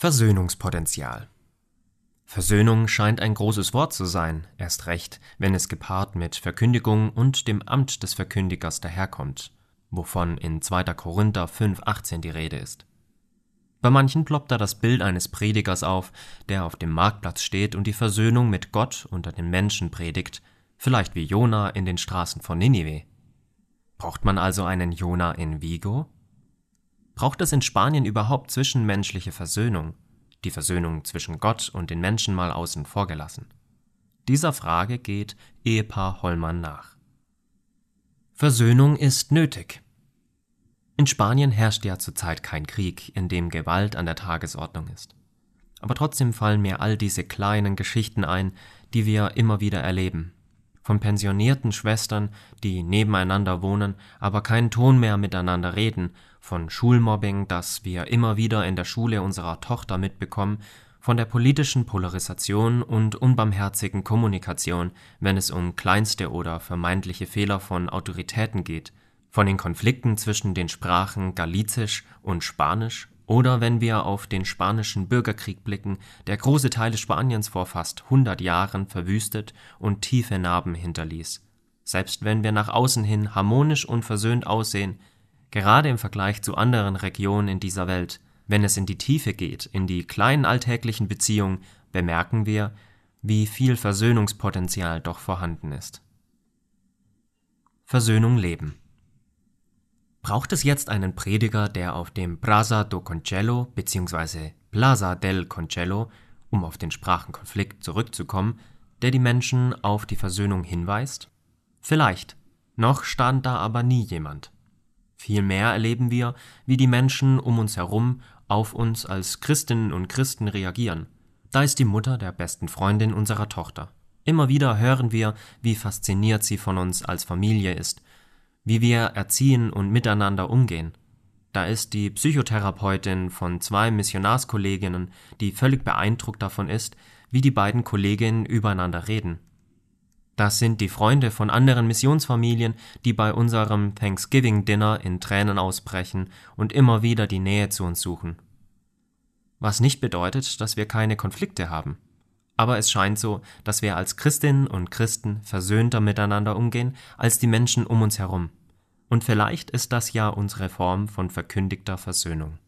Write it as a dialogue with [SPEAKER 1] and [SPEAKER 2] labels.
[SPEAKER 1] Versöhnungspotenzial Versöhnung scheint ein großes Wort zu sein, erst recht, wenn es gepaart mit Verkündigung und dem Amt des Verkündigers daherkommt, wovon in 2. Korinther 5,18 die Rede ist. Bei manchen ploppt da das Bild eines Predigers auf, der auf dem Marktplatz steht und die Versöhnung mit Gott unter den Menschen predigt, vielleicht wie Jona in den Straßen von Ninive. Braucht man also einen Jona in Vigo? Braucht es in Spanien überhaupt zwischenmenschliche Versöhnung? die Versöhnung zwischen Gott und den Menschen mal außen vor gelassen. Dieser Frage geht Ehepaar Hollmann nach. Versöhnung ist nötig. In Spanien herrscht ja zurzeit kein Krieg, in dem Gewalt an der Tagesordnung ist. Aber trotzdem fallen mir all diese kleinen Geschichten ein, die wir immer wieder erleben. Von pensionierten Schwestern, die nebeneinander wohnen, aber keinen Ton mehr miteinander reden, von Schulmobbing, das wir immer wieder in der Schule unserer Tochter mitbekommen, von der politischen Polarisation und unbarmherzigen Kommunikation, wenn es um kleinste oder vermeintliche Fehler von Autoritäten geht, von den Konflikten zwischen den Sprachen Galizisch und Spanisch oder wenn wir auf den spanischen Bürgerkrieg blicken, der große Teile Spaniens vor fast 100 Jahren verwüstet und tiefe Narben hinterließ. Selbst wenn wir nach außen hin harmonisch und versöhnt aussehen, Gerade im Vergleich zu anderen Regionen in dieser Welt, wenn es in die Tiefe geht, in die kleinen alltäglichen Beziehungen, bemerken wir, wie viel Versöhnungspotenzial doch vorhanden ist. Versöhnung leben. Braucht es jetzt einen Prediger, der auf dem Plaza do Concello bzw. Plaza del Concello, um auf den Sprachenkonflikt zurückzukommen, der die Menschen auf die Versöhnung hinweist? Vielleicht. Noch stand da aber nie jemand. Vielmehr erleben wir, wie die Menschen um uns herum auf uns als Christinnen und Christen reagieren. Da ist die Mutter der besten Freundin unserer Tochter. Immer wieder hören wir, wie fasziniert sie von uns als Familie ist, wie wir erziehen und miteinander umgehen. Da ist die Psychotherapeutin von zwei Missionarskolleginnen, die völlig beeindruckt davon ist, wie die beiden Kolleginnen übereinander reden. Das sind die Freunde von anderen Missionsfamilien, die bei unserem Thanksgiving Dinner in Tränen ausbrechen und immer wieder die Nähe zu uns suchen. Was nicht bedeutet, dass wir keine Konflikte haben. Aber es scheint so, dass wir als Christinnen und Christen versöhnter miteinander umgehen als die Menschen um uns herum. Und vielleicht ist das ja unsere Form von verkündigter Versöhnung.